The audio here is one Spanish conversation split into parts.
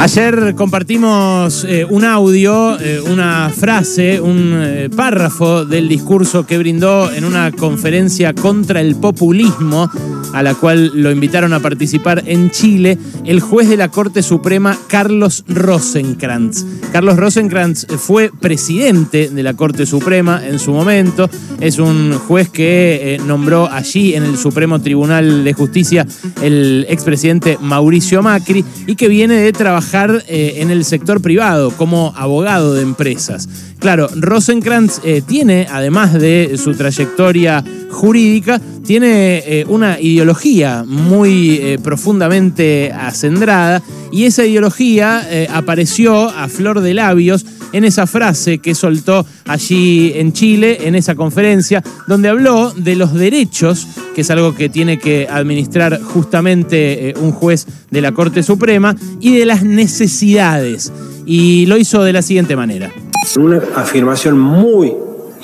Ayer compartimos eh, un audio, eh, una frase, un eh, párrafo del discurso que brindó en una conferencia contra el populismo, a la cual lo invitaron a participar en Chile, el juez de la Corte Suprema Carlos Rosenkrantz. Carlos Rosenkrantz fue presidente de la Corte Suprema en su momento, es un juez que nombró allí en el Supremo Tribunal de Justicia el expresidente Mauricio Macri y que viene de trabajar eh, en el sector privado como abogado de empresas. Claro, Rosenkrantz eh, tiene, además de su trayectoria jurídica, tiene eh, una ideología muy profundamente acendrada y esa ideología apareció a flor de labios en esa frase que soltó allí en Chile, en esa conferencia, donde habló de los derechos, que es algo que tiene que administrar justamente eh, un juez de la Corte Suprema, y de las necesidades. Y lo hizo de la siguiente manera. Una afirmación muy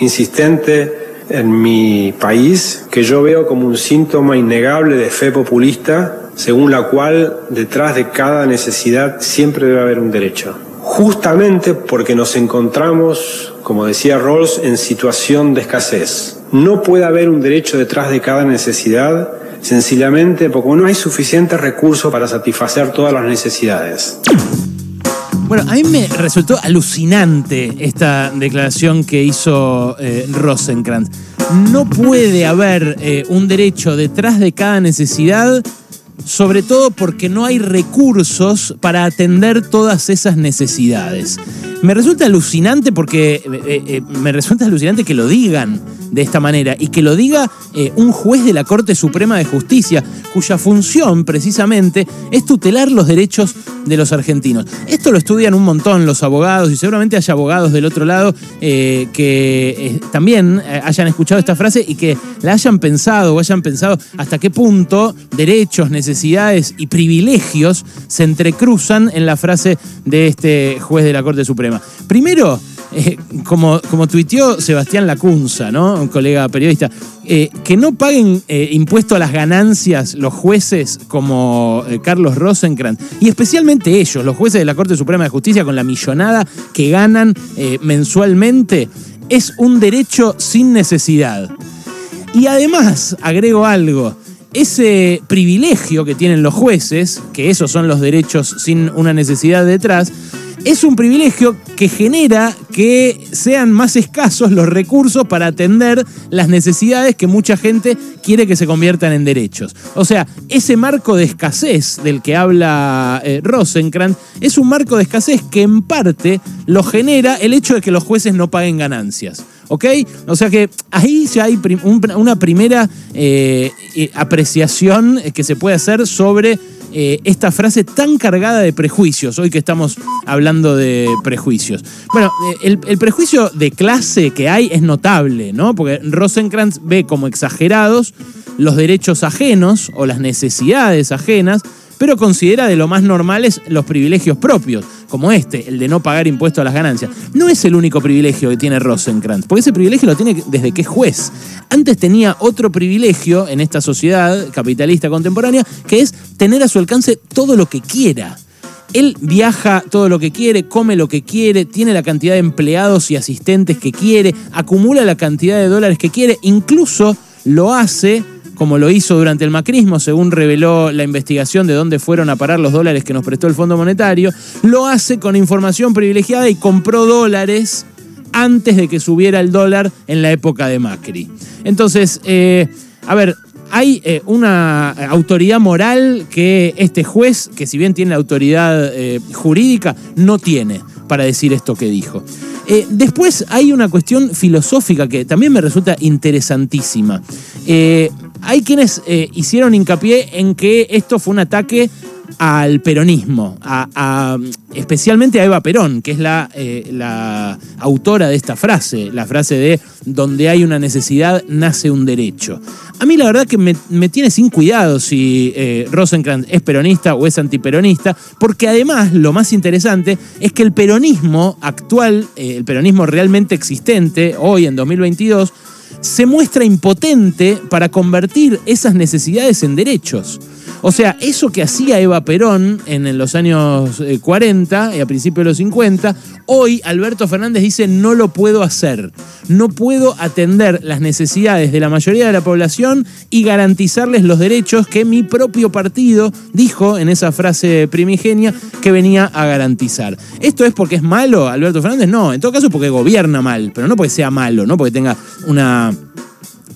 insistente en mi país que yo veo como un síntoma innegable de fe populista, según la cual detrás de cada necesidad siempre debe haber un derecho justamente porque nos encontramos, como decía Rawls, en situación de escasez. No puede haber un derecho detrás de cada necesidad, sencillamente porque no hay suficientes recursos para satisfacer todas las necesidades. Bueno, a mí me resultó alucinante esta declaración que hizo eh, Rosenkrantz. No puede haber eh, un derecho detrás de cada necesidad sobre todo porque no hay recursos para atender todas esas necesidades. Me resulta alucinante porque eh, eh, eh, me resulta alucinante que lo digan de esta manera y que lo diga un juez de la Corte Suprema de Justicia, cuya función precisamente es tutelar los derechos de los argentinos. Esto lo estudian un montón los abogados y seguramente haya abogados del otro lado que también hayan escuchado esta frase y que la hayan pensado o hayan pensado hasta qué punto derechos, necesidades y privilegios se entrecruzan en la frase de este juez de la Corte Suprema. Primero, eh, como, como tuiteó Sebastián Lacunza, ¿no? un colega periodista, eh, que no paguen eh, impuesto a las ganancias los jueces como Carlos Rosenkrantz, y especialmente ellos, los jueces de la Corte Suprema de Justicia, con la millonada que ganan mensualmente, es un derecho sin necesidad. Y además, agrego algo, ese privilegio que tienen los jueces, que esos son los derechos sin una necesidad detrás, es un privilegio que genera que sean más escasos los recursos para atender las necesidades que mucha gente quiere que se conviertan en derechos. O sea, ese marco de escasez del que habla eh, Rosenkrantz es un marco de escasez que en parte lo genera el hecho de que los jueces no paguen ganancias. ¿Ok? O sea que ahí ya hay una primera eh, eh, apreciación que se puede hacer sobre eh, esta frase tan cargada de prejuicios, hoy que estamos hablando de prejuicios. Bueno, eh, el, prejuicio de clase que hay es notable, ¿no? Porque Rosenkrantz ve como exagerados los derechos ajenos o las necesidades ajenas, pero considera de lo más normales los privilegios propios como este, el de no pagar impuestos a las ganancias, no es el único privilegio que tiene Rosenkrantz, porque ese privilegio lo tiene desde que es juez. Antes tenía otro privilegio en esta sociedad capitalista contemporánea, que es tener a su alcance todo lo que quiera. Él viaja todo lo que quiere, come lo que quiere, tiene la cantidad de empleados y asistentes que quiere, acumula la cantidad de dólares que quiere, incluso lo hace como lo hizo durante el macrismo, según reveló la investigación de dónde fueron a parar los dólares que nos prestó el Fondo Monetario, lo hace con información privilegiada y compró dólares antes de que subiera el dólar en la época de Macri. Entonces, eh, a ver, hay eh, una autoridad moral que este juez, que si bien tiene autoridad eh, jurídica, no tiene para decir esto que dijo. después hay una cuestión filosófica que también me resulta interesantísima hay quienes eh, hicieron hincapié en que esto fue un ataque al peronismo, especialmente a Eva Perón, que es la, eh, la, autora de esta frase, la frase de donde hay una necesidad nace un derecho. A mí la verdad que me, tiene sin cuidado si eh, es peronista o es antiperonista, porque además lo más interesante es que el peronismo actual, el peronismo realmente existente hoy en 2022, se muestra impotente para convertir esas necesidades en derechos. O sea, eso que hacía Eva Perón en los años 40 y a principios de los 50, hoy Alberto Fernández dice no lo puedo hacer. No puedo atender las necesidades de la mayoría de la población y garantizarles los derechos que mi propio partido dijo en esa frase primigenia que venía a garantizar. ¿Esto es porque es malo Alberto Fernández? No, en todo caso porque gobierna mal, pero no porque sea malo, no porque tenga una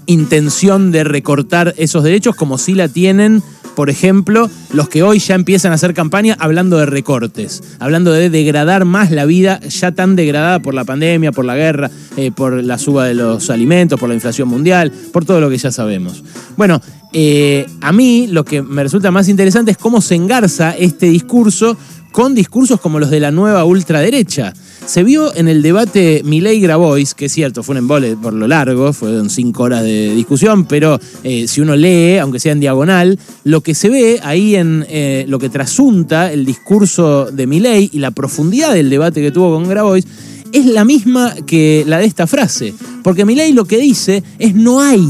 intención de recortar esos derechos como si la tienen por ejemplo, los que hoy ya empiezan a hacer campaña hablando de recortes, hablando de degradar más la vida ya tan degradada por la pandemia, por la guerra, eh, por la suba de los alimentos, por la inflación mundial, por todo lo que ya sabemos. Bueno, eh, a mí lo que me resulta más interesante es cómo se engarza este discurso con discursos como los de la nueva ultraderecha. Se vio en el debate Milei-Grabois, que es cierto, fue un embole por lo largo, fueron cinco horas de discusión, pero eh, si uno lee, aunque sea en diagonal, lo que se ve ahí en eh, lo que trasunta el discurso de Milei y la profundidad del debate que tuvo con Grabois es la misma que la de esta frase. Porque Milei lo que dice es no hay.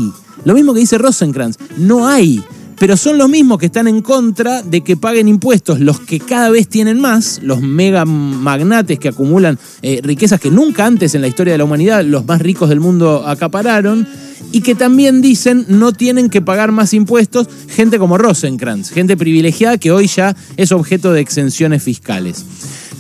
Lo mismo que dice Rosenkrantz, no hay pero son los mismos que están en contra de que paguen impuestos los que cada vez tienen más, los mega magnates que acumulan eh, riquezas que nunca antes en la historia de la humanidad los más ricos del mundo acapararon, y que también dicen no tienen que pagar más impuestos gente como Rosenkrantz, gente privilegiada que hoy ya es objeto de exenciones fiscales.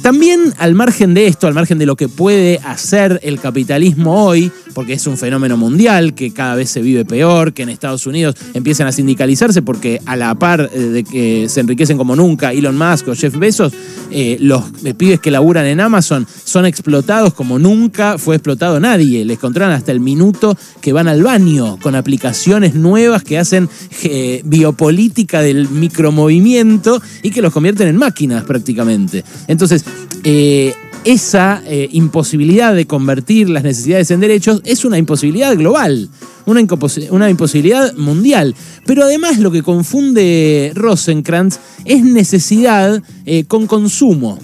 También al margen de esto, al margen de lo que puede hacer el capitalismo hoy, porque es un fenómeno mundial que cada vez se vive peor, que en Estados Unidos empiezan a sindicalizarse porque a la par eh, de que se enriquecen como nunca Elon Musk o Jeff Bezos, eh, los eh, pibes que laburan en Amazon son explotados como nunca fue explotado nadie. Les controlan hasta el minuto que van al baño con aplicaciones nuevas que hacen biopolítica del micromovimiento y que los convierten en máquinas prácticamente. Entonces, esa imposibilidad de convertir las necesidades en derechos es una imposibilidad global, una, una, imposibilidad mundial. Pero además lo que confunde Rosenkrantz es necesidad eh, con consumo.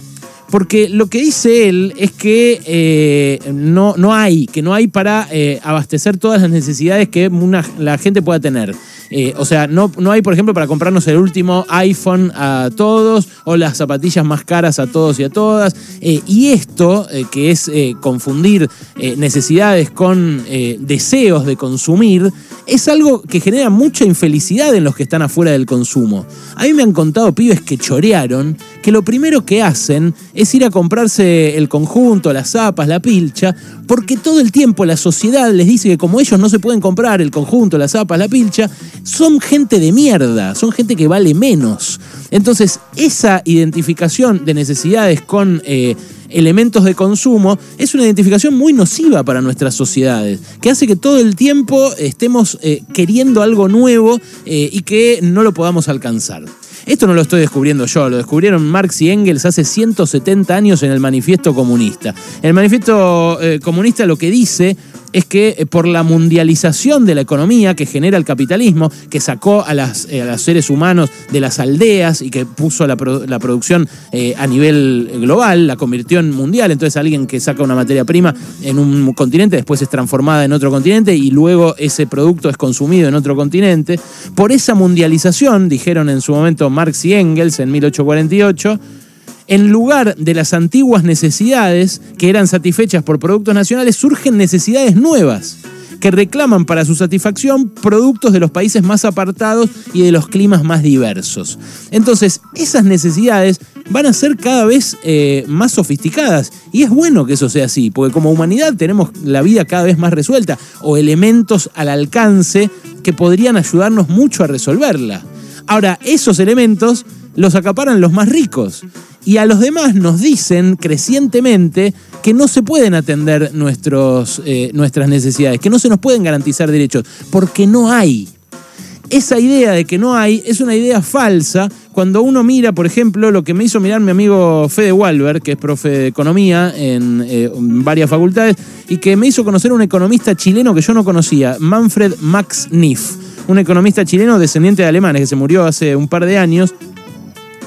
Porque lo que dice él es que eh, no, no, hay, que no hay para eh, abastecer todas las necesidades que la gente pueda tener. Eh, o sea, no, no hay, por ejemplo, para comprarnos el último iPhone a todos o las zapatillas más caras a todos y a todas. Y esto, que es confundir necesidades con deseos de consumir, es algo que genera mucha infelicidad en los que están afuera del consumo. A mí me han contado pibes que chorearon que lo primero que hacen es ir a comprarse el conjunto, las zapas, la pilcha, porque todo el tiempo la sociedad les dice que como ellos no se pueden comprar el conjunto, las zapas, la pilcha, son gente de mierda, son gente que vale menos. Entonces, esa identificación de necesidades con eh, elementos de consumo es una identificación muy nociva para nuestras sociedades, que hace que todo el tiempo estemos eh, queriendo algo nuevo eh, y que no lo podamos alcanzar. Esto no lo estoy descubriendo yo, lo descubrieron Marx y Engels hace 170 años en el Manifiesto Comunista. El Manifiesto Comunista lo que dice es que eh, por la mundialización de la economía que genera el capitalismo, que sacó a, las, eh, los seres humanos de las aldeas y que puso la, producción eh, a nivel global, la convirtió en mundial, entonces alguien que saca una materia prima en un continente después es transformada en otro continente y luego ese producto es consumido en otro continente, por esa mundialización, dijeron en su momento Marx y Engels en 1848, en lugar de las antiguas necesidades que eran satisfechas por productos nacionales, surgen necesidades nuevas que reclaman para su satisfacción productos de los países más apartados y de los climas más diversos. Entonces, esas necesidades van a ser cada vez eh, más sofisticadas y es bueno que eso sea así, porque como humanidad tenemos la vida cada vez más resuelta o elementos al alcance que podrían ayudarnos mucho a resolverla. Ahora, esos elementos los acaparan los más ricos y a los demás nos dicen crecientemente que no se pueden atender nuestros, eh, nuestras necesidades, que no se nos pueden garantizar derechos, porque no hay. Esa idea de que no hay es una idea falsa cuando uno mira, por ejemplo, lo que me hizo mirar mi amigo Fede Walber, que es profe de economía en, eh, varias facultades, y que me hizo conocer un economista chileno que yo no conocía, Manfred Max Niff, un economista chileno descendiente de alemanes que se murió hace un par de años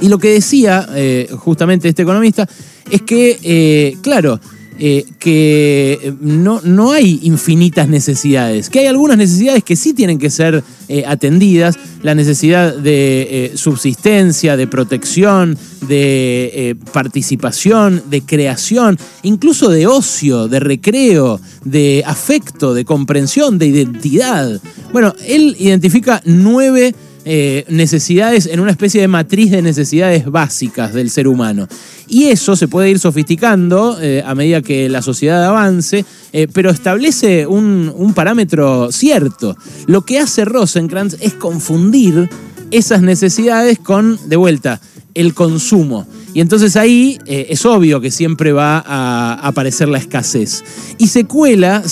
y lo que decía eh, justamente este economista es que, eh, claro, eh, que no, no hay infinitas necesidades, que hay algunas necesidades que sí tienen que ser atendidas, la necesidad de subsistencia, de protección, de participación, de creación, incluso de ocio, de recreo, de afecto, de comprensión, de identidad. Bueno, él identifica nueve eh, necesidades en una especie de matriz de necesidades básicas del ser humano. Y eso se puede ir sofisticando eh, a medida que la sociedad avance, eh, pero establece un, un parámetro cierto. Lo que hace Rosenkrantz es confundir esas necesidades con, de vuelta, el consumo. Y entonces ahí eh, es obvio que siempre va a aparecer la escasez. Y se cuela,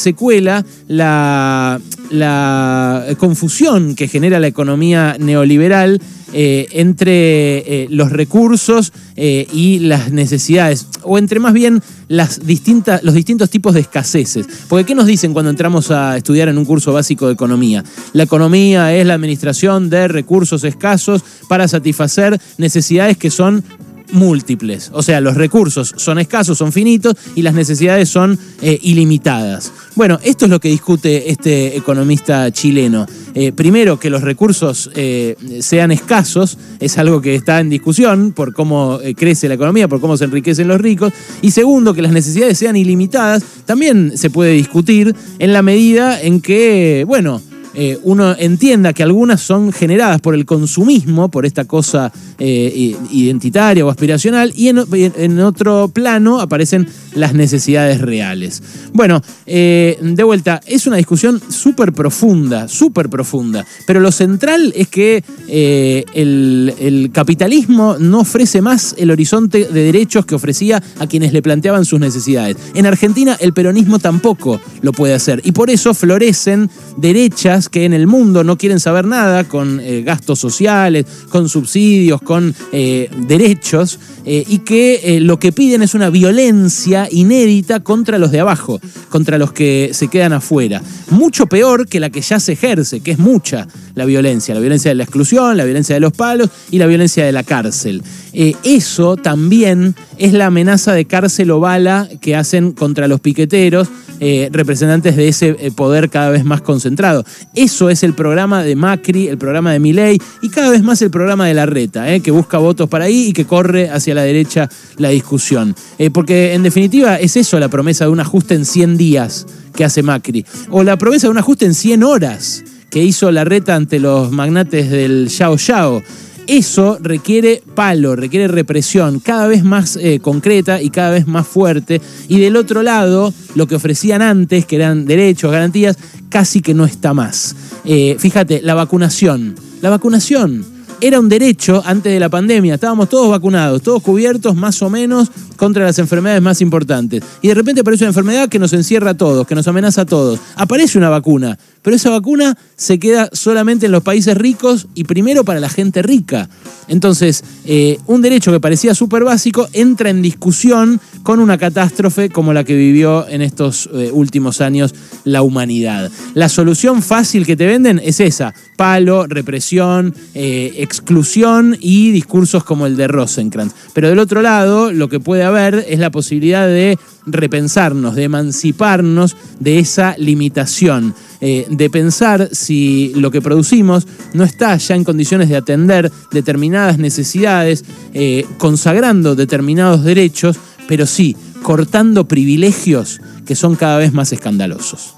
la confusión que genera la economía neoliberal eh, entre eh, los recursos y las necesidades, o entre más bien las distintas, los distintos tipos de escaseces. Porque ¿qué nos dicen cuando entramos a estudiar en un curso básico de economía? La economía es la administración de recursos escasos para satisfacer necesidades que son múltiples. O sea, los recursos son escasos, son finitos y las necesidades son eh, ilimitadas. Bueno, esto es lo que discute este economista chileno. Eh, primero, que los recursos eh, sean escasos es algo que está en discusión por cómo crece la economía, por cómo se enriquecen los ricos. Y segundo, que las necesidades sean ilimitadas también se puede discutir en la medida en que, bueno, eh, uno entienda que algunas son generadas por el consumismo, por esta cosa eh, identitaria o aspiracional, y en, otro plano aparecen las necesidades reales. Bueno, eh, de vuelta, es una discusión súper profunda, súper profunda, pero lo central es que el, el capitalismo no ofrece más el horizonte de derechos que ofrecía a quienes le planteaban sus necesidades. En Argentina el peronismo tampoco lo puede hacer, y por eso florecen derechas que en el mundo no quieren saber nada con eh, gastos sociales, con subsidios, con eh, derechos, eh, y que lo que piden es una violencia inédita contra los de abajo, contra los que se quedan afuera. Mucho peor que la que ya se ejerce, que es mucha la violencia, la violencia de la exclusión, la violencia de los palos y la violencia de la cárcel. eso también es la amenaza de cárcel o bala que hacen contra los piqueteros, representantes de ese poder cada vez más concentrado. Eso es el programa de Macri, el programa de Milei y cada vez más el programa de la reta, eh, que busca votos para ahí y que corre hacia la derecha la discusión. Eh, porque en definitiva es eso la promesa de un ajuste en 100 días que hace Macri. O la promesa de un ajuste en 100 horas que hizo la reta ante los magnates del Yao Yao. Eso requiere palo, requiere represión cada vez más eh, concreta y cada vez más fuerte. Y del otro lado, lo que ofrecían antes, que eran derechos, garantías, casi que no está más. Eh, fíjate, la vacunación. La vacunación era un derecho antes de la pandemia. Estábamos todos vacunados, todos cubiertos más o menos contra las enfermedades más importantes. Y de repente aparece una enfermedad que nos encierra a todos, que nos amenaza a todos. Aparece una vacuna, pero esa vacuna se queda solamente en los países ricos y primero para la gente rica. Entonces, eh, un derecho que parecía súper básico entra en discusión con una catástrofe como la que vivió en estos eh, últimos años la humanidad. La solución fácil que te venden es esa, palo, represión, eh, exclusión y discursos como el de Rosenkrantz. Pero del otro lado, lo que puede haber es la posibilidad de repensarnos, de emanciparnos de esa limitación, eh, de pensar si lo que producimos no está ya en condiciones de atender determinadas necesidades, eh, consagrando determinados derechos, pero sí cortando privilegios que son cada vez más escandalosos.